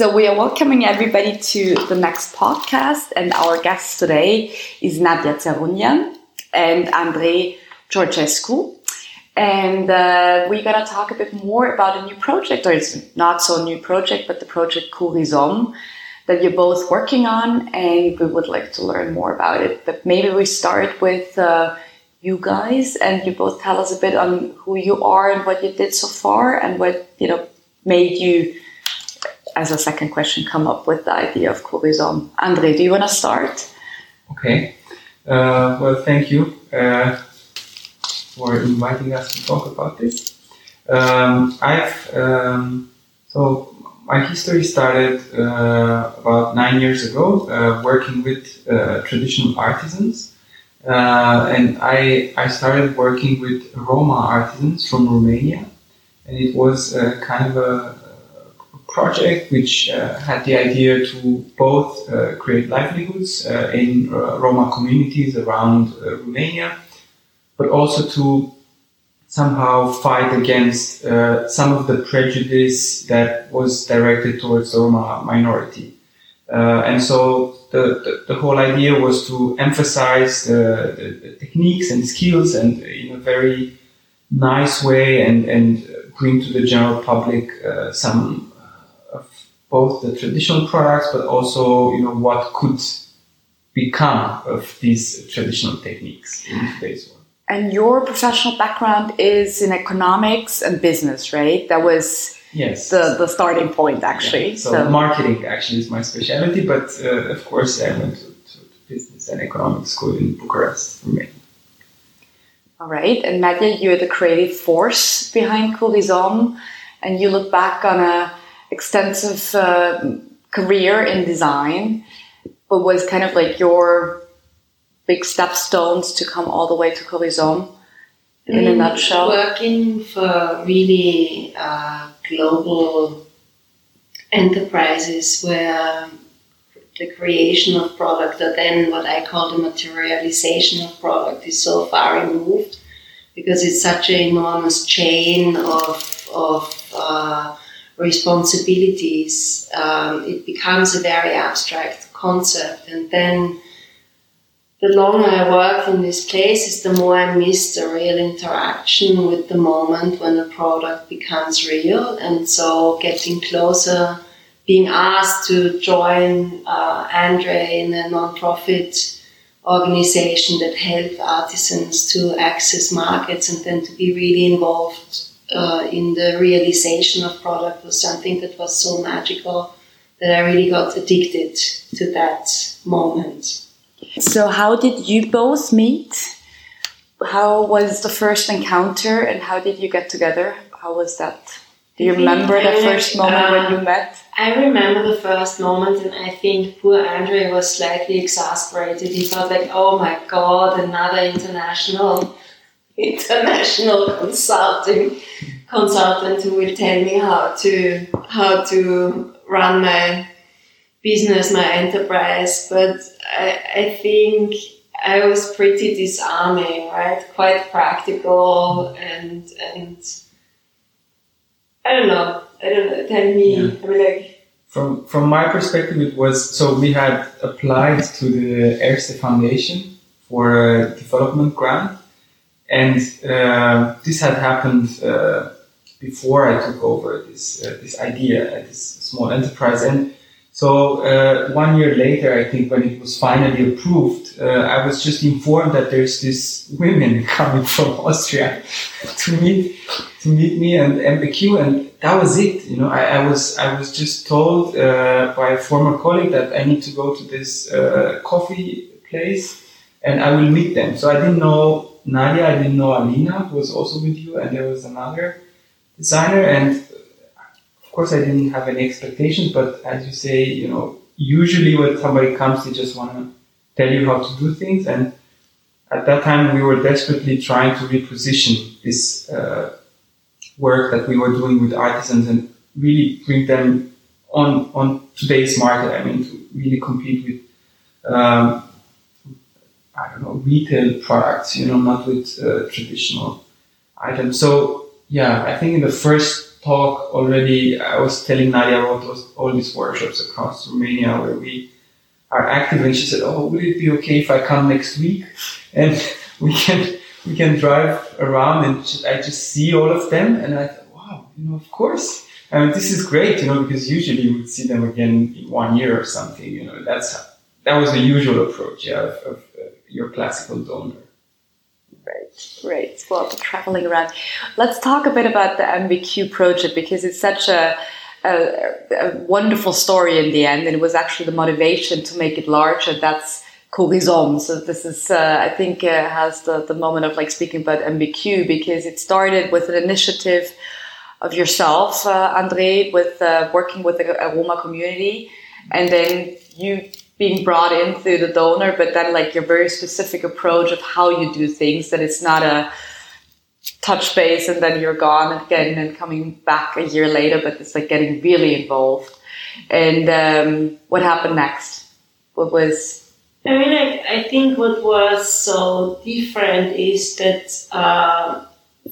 So we are welcoming everybody to the next podcast, and our guest today is Nadja Zerunian and Andrei Georgescu. And uh, we're gonna talk a bit more about a new project, or it's not so new project, but the project co/rizom that you're both working on, and we would like to learn more about it. But maybe we start with uh, you guys, and you both tell us a bit on who you are and what you did so far, and what you know made you as a second question, come up with the idea of co/rizom. Andre, do you want to start? Okay. Uh, well, thank you uh, for inviting us to talk about this. Um, I've um, so my history started uh, about nine years ago, uh, working with uh, traditional artisans, uh, and I I started working with Roma artisans from Romania, and it was kind of a project which uh, had the idea to both uh, create livelihoods uh, in Roma communities around Romania, but also to somehow fight against uh, some of the prejudice that was directed towards the Roma minority. Uh, and so the, the, the, whole idea was to emphasize the, the, the, techniques and skills and in a very nice way and, and bring to the general public uh, some both the traditional products, but also you know what could become of these traditional techniques in today's world. And your professional background is in economics and business, right? That was yes the, the starting point actually. Yeah. So, so, marketing actually is my specialty, but uh, of course I went to, to, business and economics school in Bucharest, Romania. All right, and Nadja, you're the creative force behind co/rizom, and you look back on a extensive uh, career in design, but was kind of like your big stepstones to come all the way to co/rizom in a nutshell? Working for really uh, global enterprises where the creation of product or then what I call the materialization of product is so far removed because it's such an enormous chain of, of uh, responsibilities, um, it becomes a very abstract concept. And then the longer I work in these places, the more I miss the real interaction with the moment when the product becomes real. And so getting closer, being asked to join uh, Andre in a non-profit organization that help artisans to access markets and then to be really involved uh, in the realization of product was something that was so magical that I really got addicted to that moment. So, how did you both meet? How was the first encounter, and how did you get together? How was that? Do you remember the first moment uh, when you met? I remember the first moment, and I think poor Andre was slightly exasperated. He felt like, "Oh my God, another international international consulting consultant who will tell me how to how to run my business, my enterprise. But I, I think I was pretty disarming, right? Quite practical and and I don't know. I don't know. Tell me. Yeah. I mean, like. From from my perspective, it was so we had applied to the Erste Foundation for a development grant, and uh, this had happened uh, before I took over this uh, this idea at this small enterprise. And so uh, one year later, I think when it was finally approved, uh, I was just informed that there's this women coming from Austria to meet to meet me and MBQ, and that was it. You know, I, I was I was just told uh, by a former colleague that I need to go to this coffee place and I will meet them. So I didn't know Nadja, I didn't know Alina, who was also with you, and there was another designer. And of course, I didn't have any expectations, but as you say, you know, usually when somebody comes, they just want to tell you how to do things. And at that time, we were desperately trying to reposition this uh, work that we were doing with artisans and really bring them on on today's market. I mean, to really compete with um, I don't know, retail products, you know, not with uh, traditional items. So yeah, I think in the first talk already, I was telling Nadja about those, all these workshops across Romania where we are active, and she said, "Oh, would it be okay if I come next week and we can we can drive around and I just see all of them?" And I thought, "Wow, you know, of course." I mean, this is great, you know, because usually you would see them again in one year or something. You know, that's that was the usual approach, yeah, of, of your classical donor. Great, great. Well, traveling around. Let's talk a bit about the MBQ project because it's such a, a, a wonderful story in the end, and it was actually the motivation to make it larger. That's co/rizom. So this is, uh, I think, uh, has the, the moment of like speaking about MBQ because it started with an initiative of yourself, uh, Andre, with uh, working with the Roma community, and then you being brought in through the donor, but then like your very specific approach of how you do things, that it's not a touch base and then you're gone again and coming back a year later, but it's like getting really involved. And um, what happened next? What was I mean, I, I think what was so different is that uh,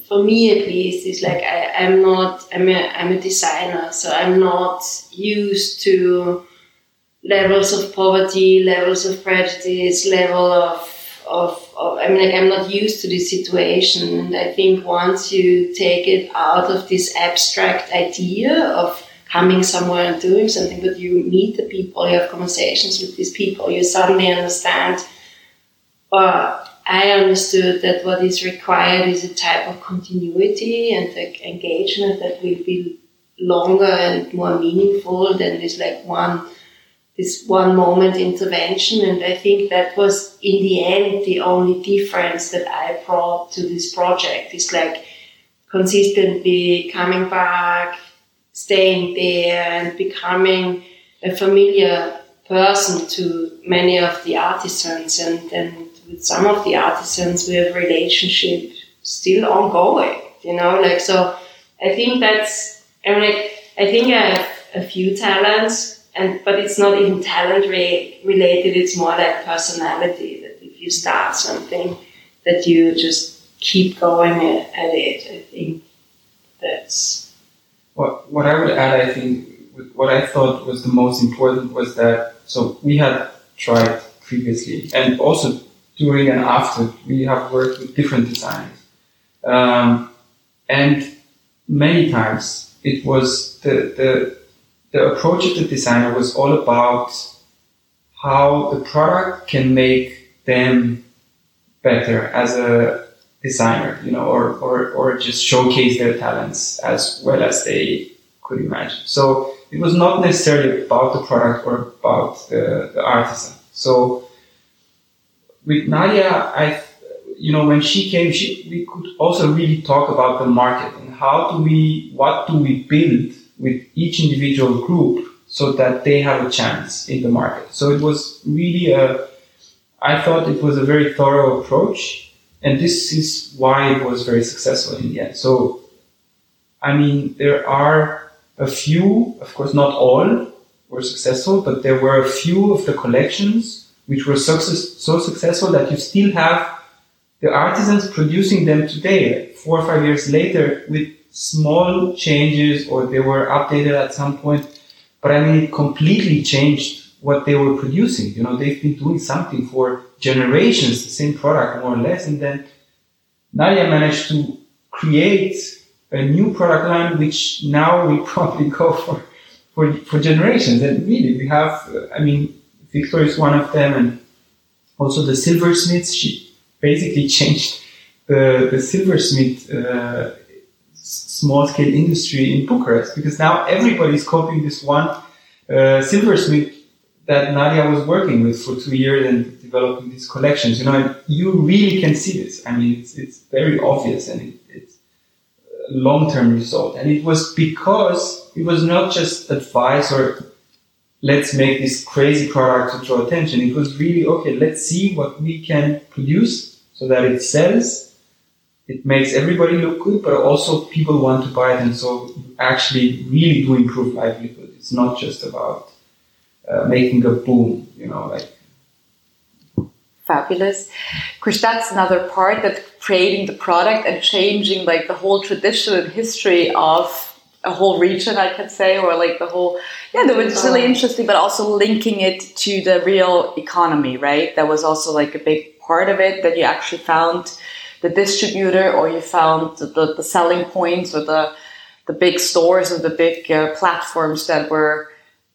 for me at least, is like I, I'm not, I'm a, I'm a designer, so I'm not used to levels of poverty, levels of prejudice, level of, of, of, I mean, like I'm not used to this situation. And I think once you take it out of this abstract idea of coming somewhere and doing something, but you meet the people, you have conversations with these people, you suddenly understand, uh, I understood that what is required is a type of continuity and like engagement that will be longer and more meaningful than this like one this one moment intervention. And I think that was in the end the only difference that I brought to this project is like consistently coming back, staying there and becoming a familiar person to many of the artisans and, and with some of the artisans we have relationship still ongoing, you know, like so I think that's I mean I think I have a few talents and but it's not even talent re- related. It's more like personality. That if you start something, that you just keep going at it. I think that's what what I would add. I think what I thought was the most important was that so we had tried previously and also during and after we have worked with different designers um, and many times it was the the the approach of the designer was all about how the product can make them better as a designer, you know, or, or, or just showcase their talents as well as they could imagine. So it was not necessarily about the product or about the, the artisan. So with Nadja, I, you know, when she came, she, we could also really talk about the market and how do we, what do we build with each individual group so that they have a chance in the market. So it was really a, I thought it was a very thorough approach, and this is why it was very successful in the end. So, I mean, there are a few, of course, not all were successful, but there were a few of the collections which were success, so successful that you still have the artisans producing them today, four or five years later, with small changes or they were updated at some point. But I mean, it completely changed what they were producing. You know, they've been doing something for generations, the same product more or less. And then Nadja managed to create a new product line, which now we probably go for, for, for generations. And really, we have, I mean, Victor is one of them and also the silversmiths. She basically changed the, the silversmith uh, small scale industry in Bucharest because now everybody's copying this one uh, silversmith that Nadja was working with for two years and developing these collections. You know, you really can see this. I mean, it's, it's very obvious and it, it's a long term result. And it was because it was not just advice or let's make this crazy product to draw attention. It was really okay, let's see what we can produce so that it sells it makes everybody look good, but also people want to buy it, and so actually really do improve livelihood. It's not just about uh, making a boom, you know, like. Fabulous, Chris. That's another part that creating the product and changing like the whole tradition and history of a whole region, I can say, or like the whole yeah, that was really interesting, but also linking it to the real economy, right? That was also like a big part of it that you actually found the distributor or you found the, the, selling points or the the big stores or the big uh, platforms that were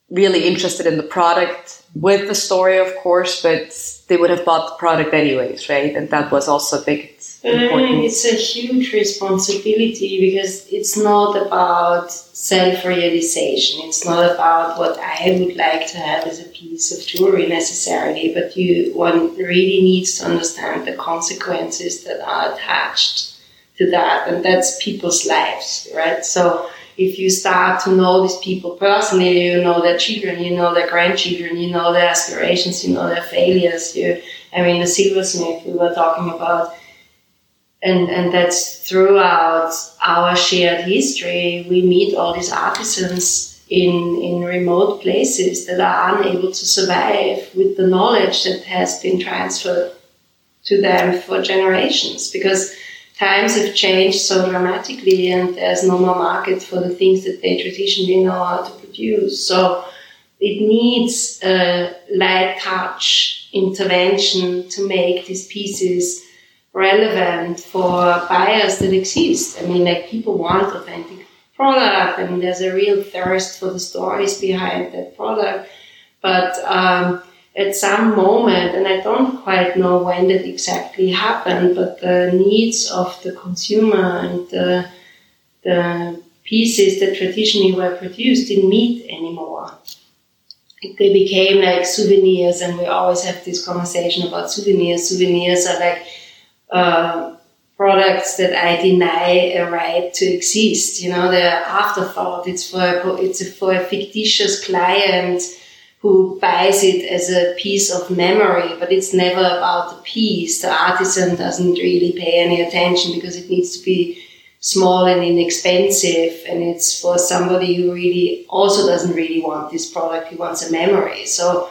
really interested in the product with the story, of course, but they would have bought the product anyways, right? And that was also a big mm, important. It's a huge responsibility because it's not about self realization. It's not about what I would like to have as a piece of jewelry necessarily, but you one really needs to understand the consequences that are attached to that, and that's people's lives, right? So if you start to know these people personally, you know their children, you know their grandchildren, you know their aspirations, you know their failures. You, I mean, the silversmith we were talking about and and that's throughout our shared history. We meet all these artisans in in remote places that are unable to survive with the knowledge that has been transferred to them for generations because times have changed so dramatically and there's no more market for the things that they traditionally know how to produce so it needs a light touch intervention to make these pieces relevant for buyers that exist. I mean, like people want authentic product. I mean, there's a real thirst for the stories behind that product. But um, at some moment, and I don't quite know when that exactly happened, but the needs of the consumer and the, the pieces that traditionally were produced didn't meet anymore. They became like souvenirs, and we always have this conversation about souvenirs. Souvenirs are like uh, products that I deny a right to exist. You know, they're afterthought. It's for a, it's for a fictitious client who buys it as a piece of memory, but it's never about the piece. The artisan doesn't really pay any attention because it needs to be small and inexpensive and it's for somebody who really also doesn't really want this product he wants a memory so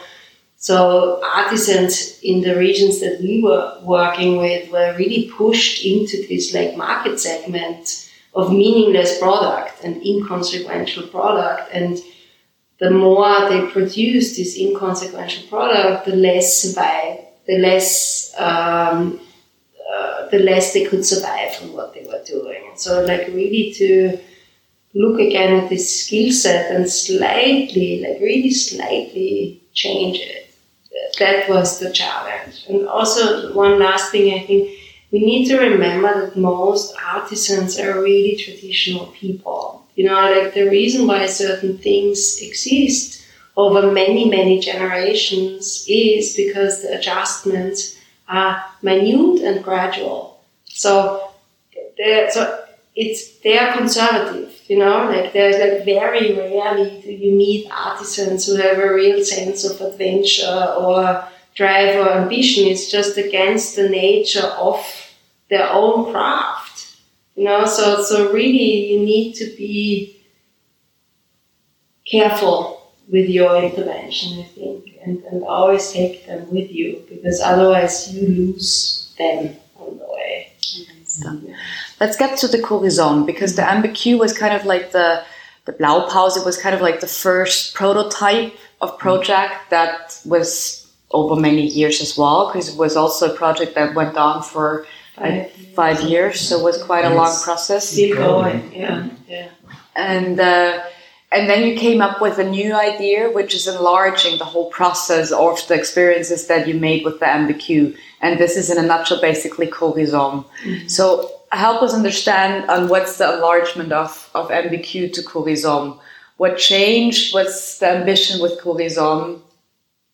so artisans in the regions that we were working with were really pushed into this like market segment of meaningless product and inconsequential product. And the more they produced this inconsequential product, the less survive, the less um, uh, the less they could survive from what they were doing. And so like really to look again at this skill set and slightly, like really slightly change it that was the challenge. And also, one last thing, I think we need to remember that most artisans are really traditional people. You know, like the reason why certain things exist over many, many generations is because the adjustments are minute and gradual. So, so it's they are conservative you know, like there's like very rarely do you meet artisans who have a real sense of adventure or drive or ambition. It's just against the nature of their own craft. You know, so so really you need to be careful with your intervention, I think, and, and always take them with you because otherwise you lose them on the way. Let's get to the co/rizom because the MBQ was kind of like the the Blaupause. It was kind of like the first prototype of project that was over many years as well because it was also a project that went on for five, five years. So it was quite a long process. Still going, yeah, yeah. And uh, and then you came up with a new idea, which is enlarging the whole process of the experiences that you made with the MBQ. And this is in a nutshell basically co/rizom. Mm-hmm. So help us understand on what's the enlargement of, of MBQ to co/rizom. What changed? What's the ambition with co/rizom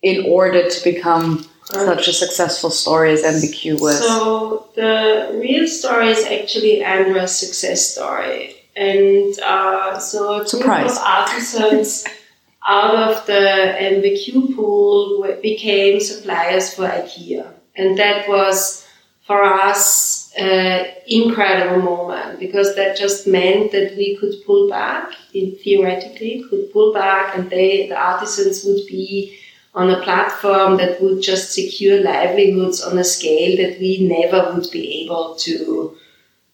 in order to become such a successful story as MBQ was? So the real story is actually Andra's success story. And uh, so a group Surprise. of artisans out of the MBQ pool became suppliers for IKEA. And that was for us uh, incredible moment because that just meant that we could pull back, theoretically, could pull back, and they, the artisans would be on a platform that would just secure livelihoods on a scale that we never would be able to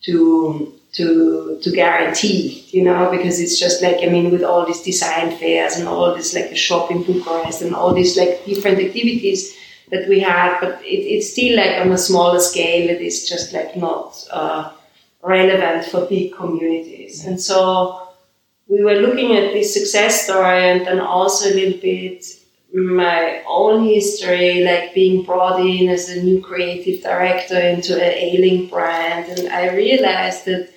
to to to guarantee, you know, because it's just like I mean, with all these design fairs and all this like a shop in Bucharest and all these like different activities that we had, but it, it's still like on a smaller scale. It is just like not uh, relevant for big communities, and so we were looking at this success story and then also a little bit my own history, like being brought in as a new creative director into an ailing brand, and I realized that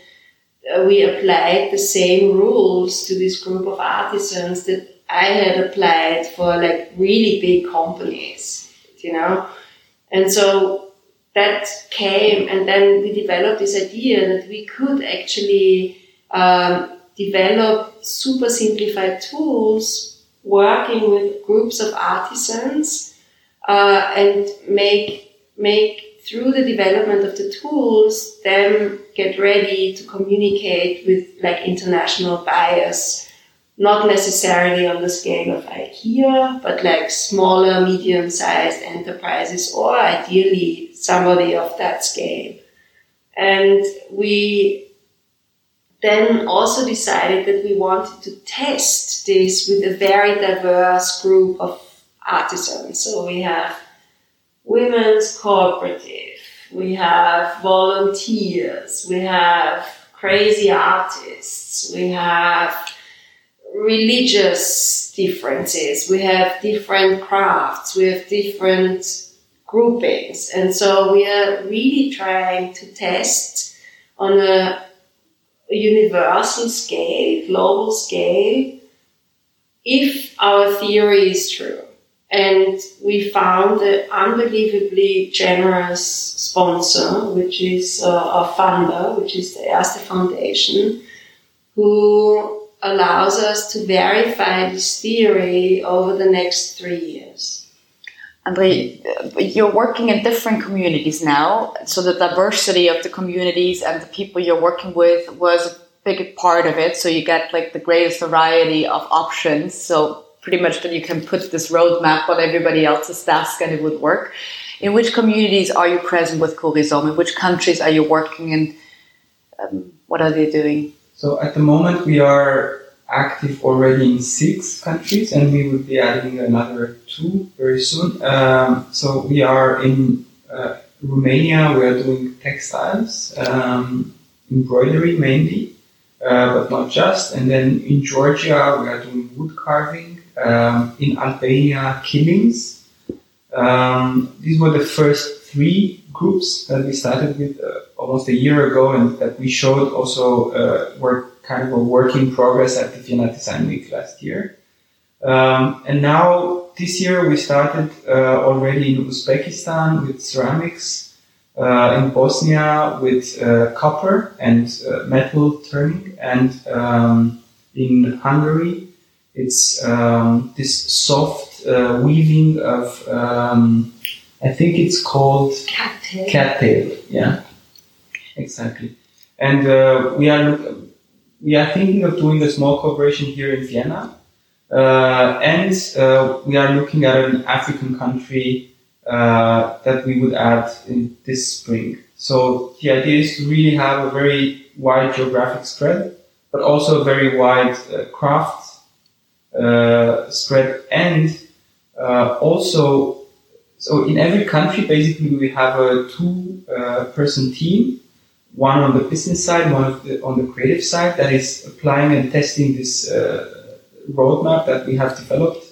uh, we applied the same rules to this group of artisans that I had applied for like really big companies, you know, and so that came, and then we developed this idea that we could actually um, develop super simplified tools working with groups of artisans uh, and make make through the development of the tools them get ready to communicate with like international buyers not necessarily on the scale of IKEA, but like smaller, medium sized enterprises, or ideally somebody of that scale. And we then also decided that we wanted to test this with a very diverse group of artisans. So we have women's cooperative, we have volunteers, we have crazy artists, we have religious differences, we have different crafts, we have different groupings. And so we are really trying to test on a universal scale, global scale, if our theory is true. And we found an unbelievably generous sponsor, which is uh, a funder, which is the Erste Foundation, who allows us to verify this theory over the next three years. Andre, you're working in different communities now, so the diversity of the communities and the people you're working with was a big part of it. So you get like the greatest variety of options. So pretty much that you can put this roadmap on everybody else's desk and it would work. In which communities are you present with co/rizom? In which countries are you working in? Um, what are they doing? So at the moment we are active already in six countries, and we will be adding another two very soon. Um, so we are in uh, Romania. We are doing textiles, um, embroidery mainly, uh, but not just. And then in Georgia, we are doing wood carving. Um, in Albania, kilims. Um, these were the first three groups that we started with uh, almost a year ago, and that we showed also uh, were kind of a work in progress at the Vienna Design Week last year. Um, and now this year we started uh, already in Uzbekistan with ceramics, uh, in Bosnia with uh, copper and uh, metal turning, and um, in Hungary it's um, this soft uh, weaving of um, I think it's called cattail. Cattail, yeah, exactly. And uh, we are we are thinking of doing a small cooperation here in Vienna, uh, and uh, we are looking at an African country uh, that we would add in this spring. So the idea is to really have a very wide geographic spread, but also a very wide uh, craft uh, spread, and uh, also so in every country basically we have a two-person team one on the business side, one the, on the creative side that is applying and testing this uh, roadmap that we have developed.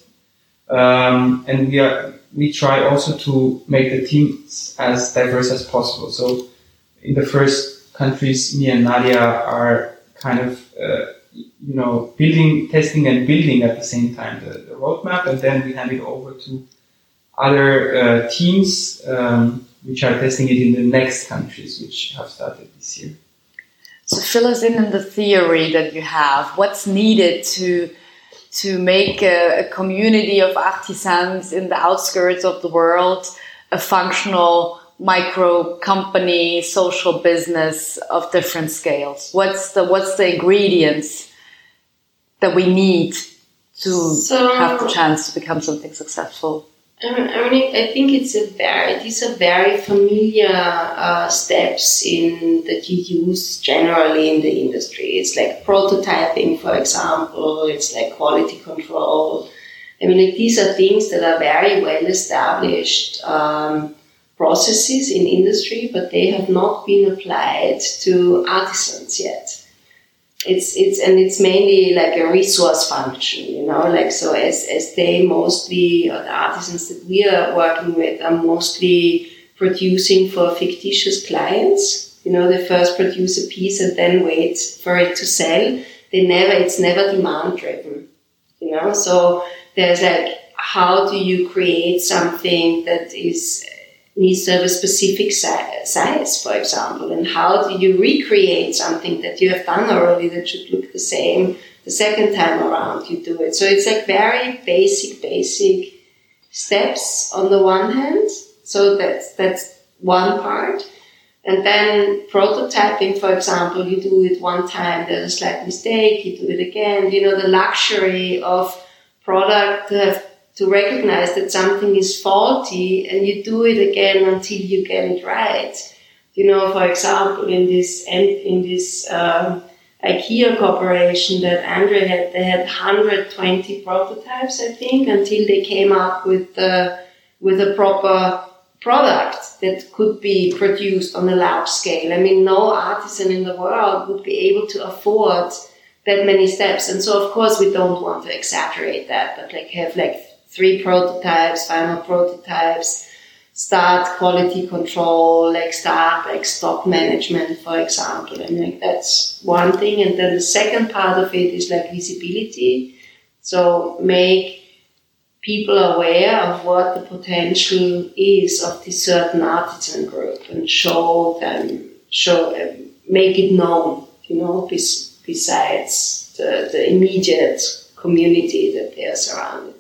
Um, and we are we try also to make the teams as diverse as possible. So in the first countries, me and Nadja are kind of uh, you know building, testing, and building at the same time the, the roadmap, and then we hand it over to other uh, teams. Um, which are testing it in the next countries which have started this year. So fill us in on the theory that you have. What's needed to to make a, a community of artisans in the outskirts of the world a functional micro company, social business of different scales? What's the what's the ingredients that we need to So- have the chance to become something successful? I mean, I think it's a very these are very familiar uh, steps in that you use generally in the industry. It's like prototyping, for example. It's like quality control. I mean, like, these are things that are very well established um, processes in industry, but they have not been applied to artisans yet it's it's and it's mainly like a resource function, you know, like so as as they mostly or the artisans that we are working with are mostly producing for fictitious clients. You know, they first produce a piece and then wait for it to sell. They never it's never demand driven. You know, so there's like how do you create something that is needs to have a specific size, for example, and how do you recreate something that you have done already that should look the same the second time around you do it. So it's like very basic, basic steps on the one hand. So that's that's one part. And then prototyping, for example, you do it one time, there's a slight mistake, you do it again. You know, the luxury of product to have to recognize that something is faulty and you do it again until you get it right. You know, for example, in this in this um, IKEA corporation that Andre had, they had 120 prototypes, I think, until they came up with the with a proper product that could be produced on a large scale. I mean, no artisan in the world would be able to afford that many steps. And so, of course, we don't want to exaggerate that, but like have like three prototypes, final prototypes, start quality control, like start like stock management, for example. And like that's one thing. And then the second part of it is like visibility. So make people aware of what the potential is of this certain artisan group and show them, show, make it known, you know, besides the, the immediate community that they are surrounded.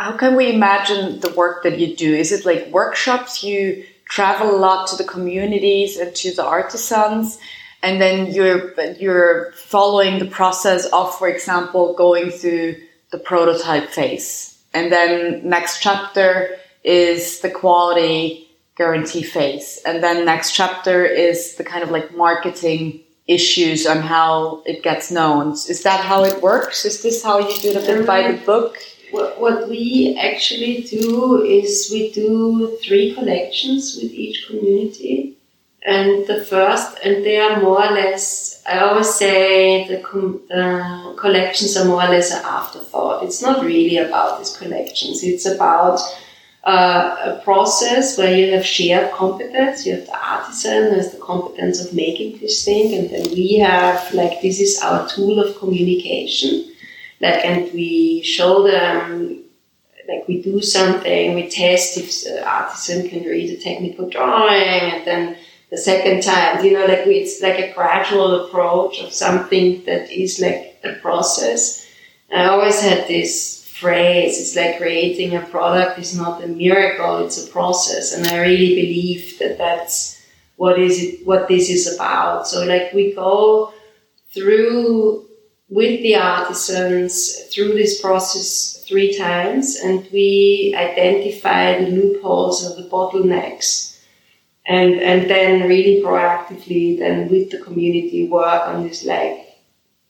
How can we imagine the work that you do? Is it like workshops? You travel a lot to the communities and to the artisans, and then you're you're following the process of, for example, going through the prototype phase, and then next chapter is the quality guarantee phase, and then next chapter is the kind of like marketing issues on how it gets known. Is that how it works? Is this how you do it a bit by the book? What, we actually do is we do three collections with each community. And the first, and they are more or less, I always say the, com- the collections are more or less an afterthought. It's not really about these collections. It's about uh, a process where you have shared competence. You have the artisan who has the competence of making this thing, and then we have like this is our tool of communication like and we show them like we do something we test if uh, the artisan can read a technical drawing and then the second time you know like we, it's like a gradual approach of something that is like a process. I always had this phrase it's like creating a product is not a miracle it's a process and i really believe that that's what is it what this is about. So like we go through with the artisans through this process three times and we identify the loopholes or the bottlenecks and and then really proactively then with the community work on these like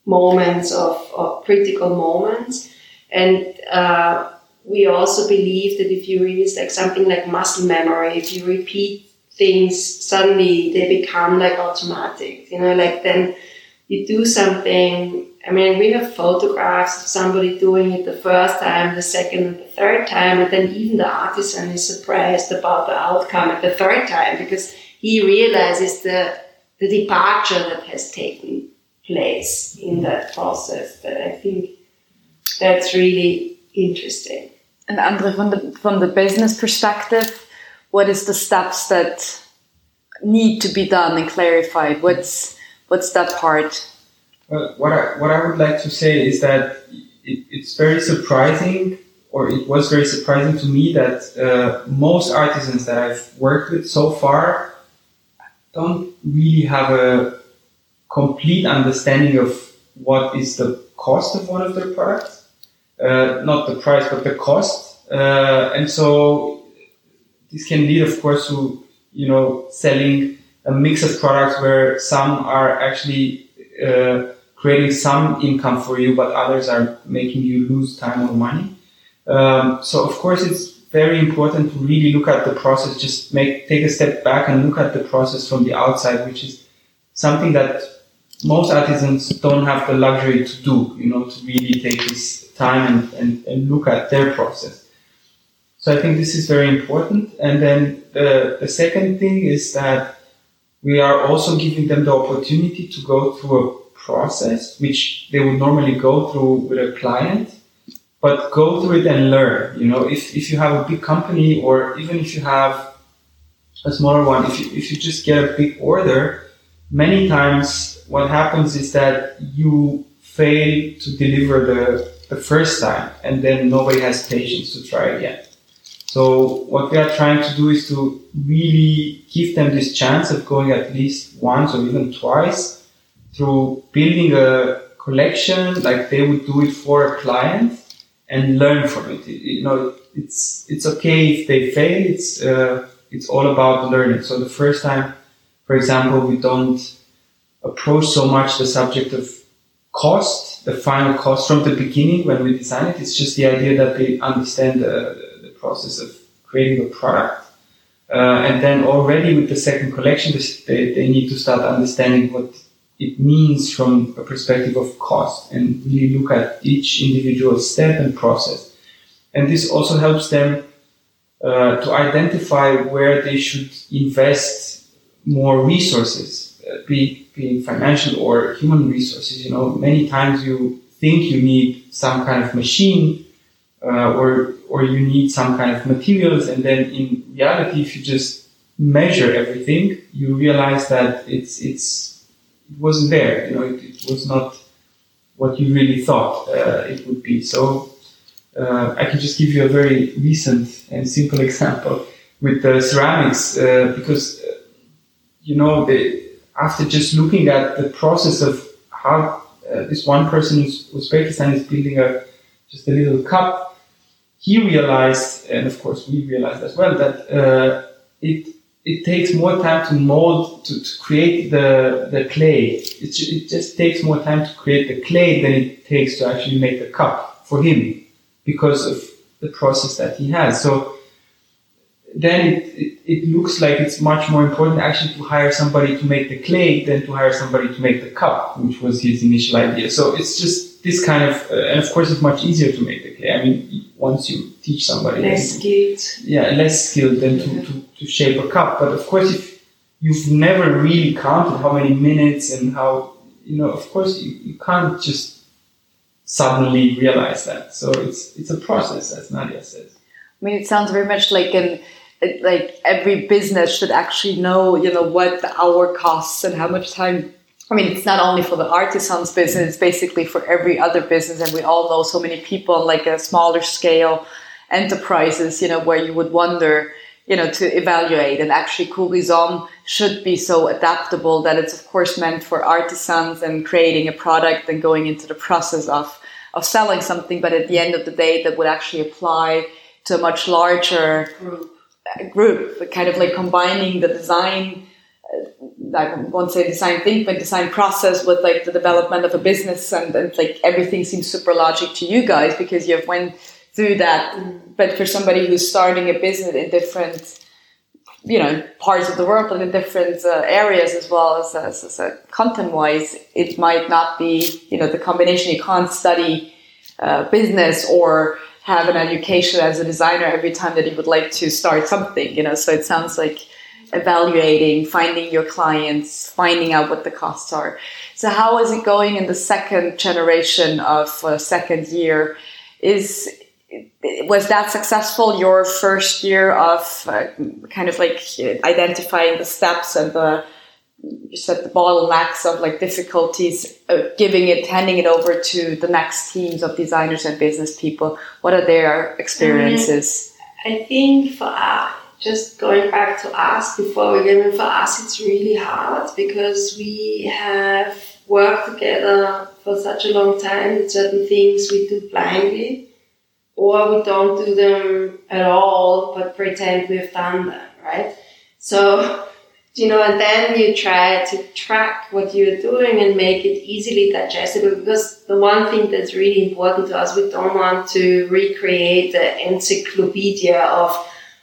moments of, of critical moments. And uh, we also believe that if you really like something like muscle memory if you repeat things suddenly they become like automatic you know like then you do something I mean, we have photographs of somebody doing it the first time, the second, and the third time, and then even the artisan is surprised about the outcome at the third time because he realizes the the departure that has taken place in that process. I think that's really interesting. And Andre, from the from the business perspective, what is the steps that need to be done and clarified? What's what's that part? Well, what I, what I would like to say is that it, it's very surprising, or it was very surprising to me that uh, most artisans that I've worked with so far don't really have a complete understanding of what is the cost of one of their products. Uh, not the price, but the cost. uh, and so this can lead, of course, to you know selling a mix of products where some are actually uh, creating some income for you, but others are making you lose time or money. Um, so of course, it's very important to really look at the process. Just make take a step back and look at the process from the outside, which is something that most artisans don't have the luxury to do. You know, to really take this time and, and, and look at their process. So I think this is very important. And then the, the second thing is that we are also giving them the opportunity to go through a process which they would normally go through with a client, but go through it and learn. You know, if, if you have a big company or even if you have a smaller one, if you, if you just get a big order, many times what happens is that you fail to deliver the, the first time and then nobody has patience to try again. So what we are trying to do is to really give them this chance of going at least once or even twice through building a collection like they would do it for a client and learn from it. You know, it's it's okay if they fail. It's uh, it's all about learning. So the first time, for example, we don't approach so much the subject of cost, the final cost from the beginning when we design it. It's just the idea that they understand the process of creating a product. Uh, and then already with the second collection, they, they need to start understanding what it means from a perspective of cost and really look at each individual step and process. And this also helps them uh, to identify where they should invest more resources, uh, be, be financial or human resources. You know, many times you think you need some kind of machine uh, or or you need some kind of materials and then in reality if you just measure everything you realize that it's it's it wasn't there you know it, it was not what you really thought uh, it would be. So uh, I can just give you a very recent and simple example with the ceramics uh, because uh, you know the, after just looking at the process of how uh, this one person in Uzbekistan is building a just a little cup he realized, and of course we realized as well, that uh, it it takes more time to mold to, to create the the clay. It, it just takes more time to create the clay than it takes to actually make the cup for him because of the process that he has. So then it, it, it, looks like it's much more important actually to hire somebody to make the clay than to hire somebody to make the cup, which was his initial idea. So it's just this kind of, uh, and of course it's much easier to make the. I mean, once you teach somebody. Less skilled. Yeah, less skilled than to, to, to shape a cup. But of course, if you've never really counted how many minutes and how, you know, of course you, you can't just suddenly realize that. So it's, it's a process, as Nadja says. I mean, it sounds very much like an like every business should actually know, you know, what the hour costs and how much time. I mean, it's not only for the artisans business; it's basically for every other business. And we all know so many people on like a smaller scale enterprises, you know, where you would wonder, you know, to evaluate. And actually, co/rizom should be so adaptable that it's of course meant for artisans and creating a product and going into the process of of selling something. But at the end of the day, that would actually apply to a much larger group group, kind of like combining the design, I won't say design think, but design process with like the development of a business and, and like everything seems super logic to you guys because you've went through that. Mm. But for somebody who's starting a business in different, you know, parts of the world and in different uh, areas as well as, as, as uh, content wise, it might not be, you know, the combination. You can't study uh, business or have an education as a designer every time that you would like to start something, you know. So it sounds like evaluating, finding your clients, finding out what the costs are. So how is it going in the second generation of uh, second year? Is was that successful? Your first year of uh, kind of like identifying the steps and the you said the bottlenecks of like difficulties uh, giving it handing it over to the next teams of designers and business people what are their experiences i think for us just going back to us before we get in for us it's really hard because we have worked together for such a long time that certain things we do blindly or we don't do them at all, but pretend we've done them, right? So, you know, and then you try to track what you're doing and make it easily digestible because the one thing that's really important to us, we don't want to recreate the encyclopedia of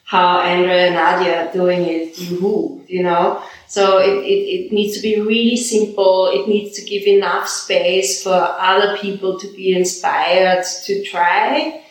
how Andrei and Nadja are doing it, you you know? So it, it, it needs to be really simple. It needs to give enough space for other people to be inspired to try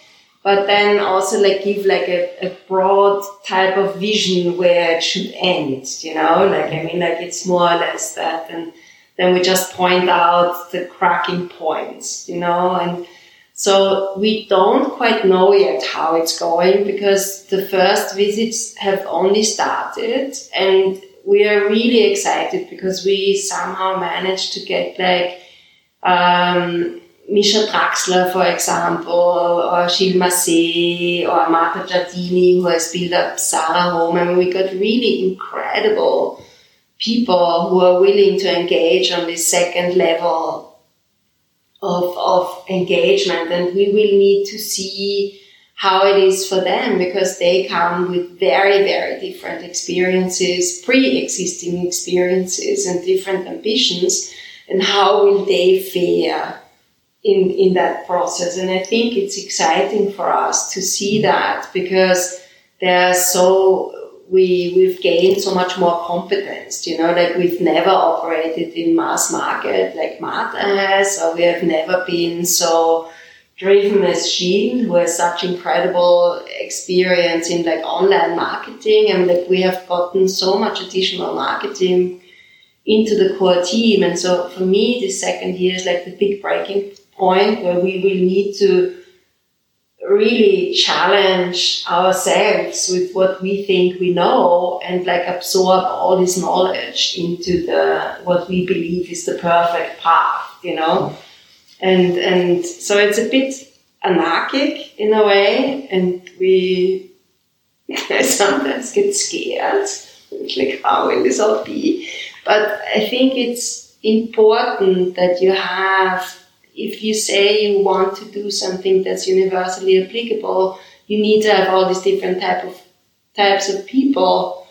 but then also like give like a, a broad type of vision where it should end, you know, like, I mean, like it's more or less that. And then we just point out the cracking points, you know, and so we don't quite know yet how it's going because the first visits have only started and we are really excited because we somehow managed to get like, um, Misha Draxler, for example, or Gilles Macé, or Marta Giardini, who has built up Zara Home. I mean, we got really incredible people who are willing to engage on this second level of, of engagement. And we will need to see how it is for them because they come with very, very different experiences, pre-existing experiences and different ambitions. And how will they fare in, in that process. And I think it's exciting for us to see that because they're so, we, we've gained so much more competence, you know, like we've never operated in mass market like Marta has, or we have never been so driven as Gilles, who has such incredible experience in like online marketing. and like we have gotten so much additional marketing into the core team. And so for me, the second year is like the big breaking point where we will need to really challenge ourselves with what we think we know and like absorb all this knowledge into the what we believe is the perfect path you know? And and so it's a bit anarchic in a way and we sometimes get scared like how will this all be? But i think it's important that you have if you say you want to do something that's universally applicable, you need to have all these different type of types of people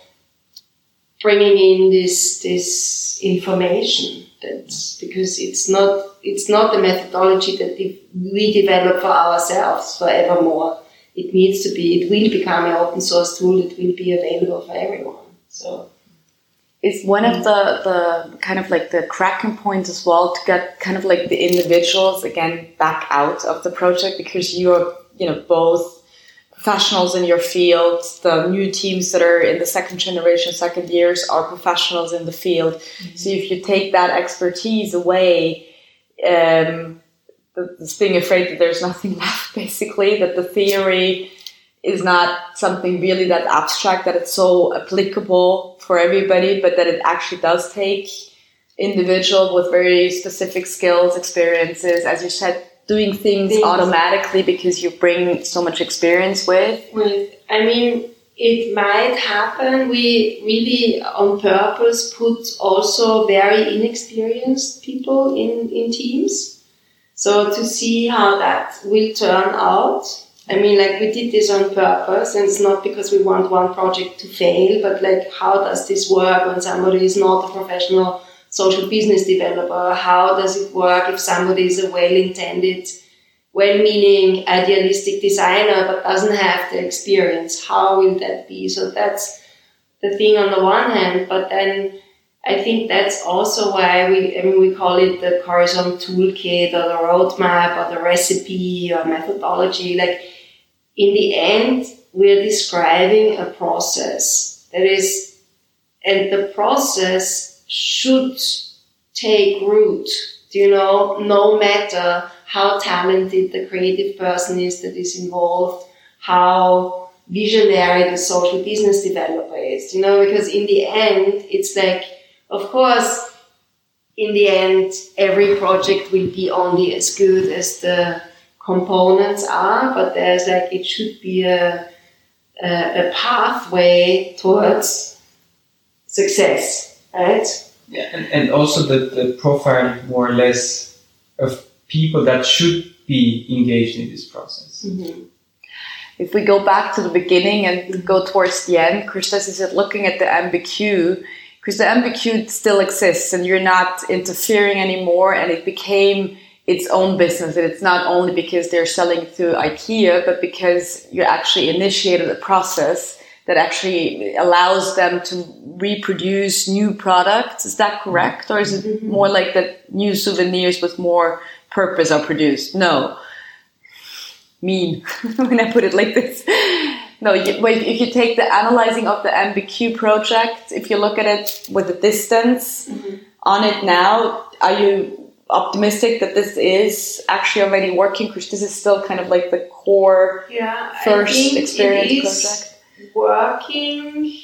bringing in this this information. That's because it's not it's not a methodology that we develop for ourselves forevermore. It needs to be. It will become an open source tool that will be available for everyone. So is one of the, the kind of like the cracking points as well to get kind of like the individuals again back out of the project because you're you know both professionals in your field the new teams that are in the second generation second years are professionals in the field mm-hmm. so if you take that expertise away um, it's being afraid that there's nothing left basically that the theory is not something really that abstract that it's so applicable for everybody, but that it actually does take individual with very specific skills, experiences, as you said, doing things, things. automatically because you bring so much experience with. With, I mean, it might happen. We really, on purpose, put also very inexperienced people in, in teams. So to see how that will turn out I mean, like we did this on purpose, and it's not because we want one project to fail, but like how does this work when somebody is not a professional social business developer? How does it work if somebody is a well-intended, well-meaning, idealistic designer but doesn't have the experience? How will that be? So that's the thing on the one hand, but then I think that's also why we, I mean, we call it the co/rizom toolkit or the roadmap or the recipe or methodology. Like in the end, we're describing a process. That is, and the process should take root, you know, no matter how talented the creative person is that is involved, how visionary the social business developer is, you know, because in the end, it's like, of course, in the end, every project will be only as good as the components are, but there's like it should be a a, a pathway towards success, right? Yeah, and, and also the, the profile more or less of people that should be engaged in this process. Mm-hmm. if we go back to the beginning and go towards the end, Christos is looking at the MBQ because the MBQ still exists and you're not interfering anymore and it became its own business and it's not only because they're selling through IKEA but because you actually initiated a process that actually allows them to reproduce new products. Is that correct? Or is it mm-hmm. more like that new souvenirs with more purpose are produced? No. Mean when I put it like this. No, you, if you take the analyzing of the MBQ project, if you look at it with a distance mm-hmm. on it now, are you optimistic that this is actually already working? Because this is still kind of like the core yeah, first experience project working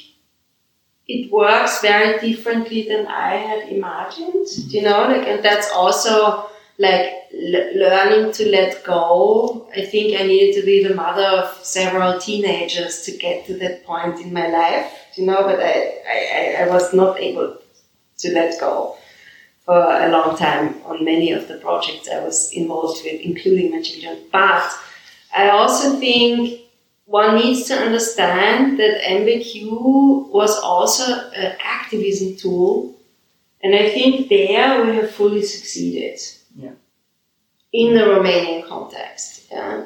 it works very differently than I had imagined, you know, like, and that's also like l- learning to let go. I think I needed to be the mother of several teenagers to get to that point in my life, you know, but I, I, I was not able to let go for a long time on many of the projects I was involved with, including my children. But I also think one needs to understand that MBQ was also an activism tool, and I think there we have fully succeeded. Yeah. In the Romanian context. Yeah.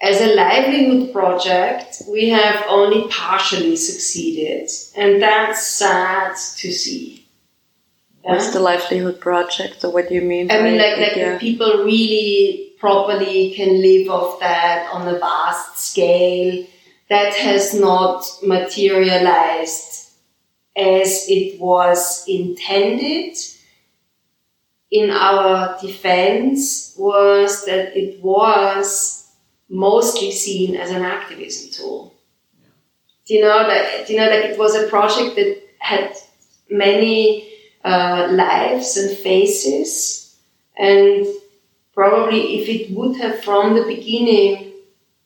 As a livelihood project, we have only partially succeeded, and that's sad to see. Yeah? What's the livelihood project? So what do you mean? I mean, like, like yeah. people really properly can live off that on a vast scale. That has not materialized as it was intended. In our defense was that it was mostly seen as an activism tool. Yeah. Do you know that? You know, like it was a project that had many uh, lives and faces, and probably if it would have from the beginning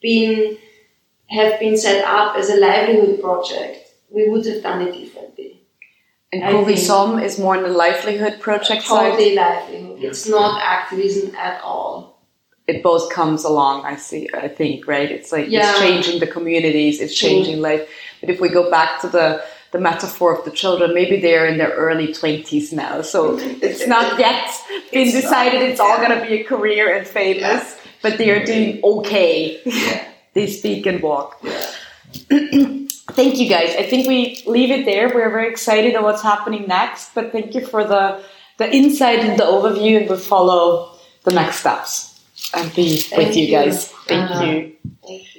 been have been set up as a livelihood project, we would have done it differently. And co/rizom is more in the livelihood project totally side? livelihood. Yes. It's not activism at all. It both comes along, I see, I think, right? It's like yeah. it's changing the communities, it's changing life. But if we go back to the the metaphor of the children, maybe they're in their early 20s now. So it's not yet been it's decided not, it's all going to be a career and famous, yeah. but they are doing okay. Yeah. they speak and walk. thank you guys. I think we leave it there. We're very excited on what's happening next, but thank you for the, the insight and the overview, and we'll follow the next steps and be thank with you, you guys. Thank uh-huh. you. Thank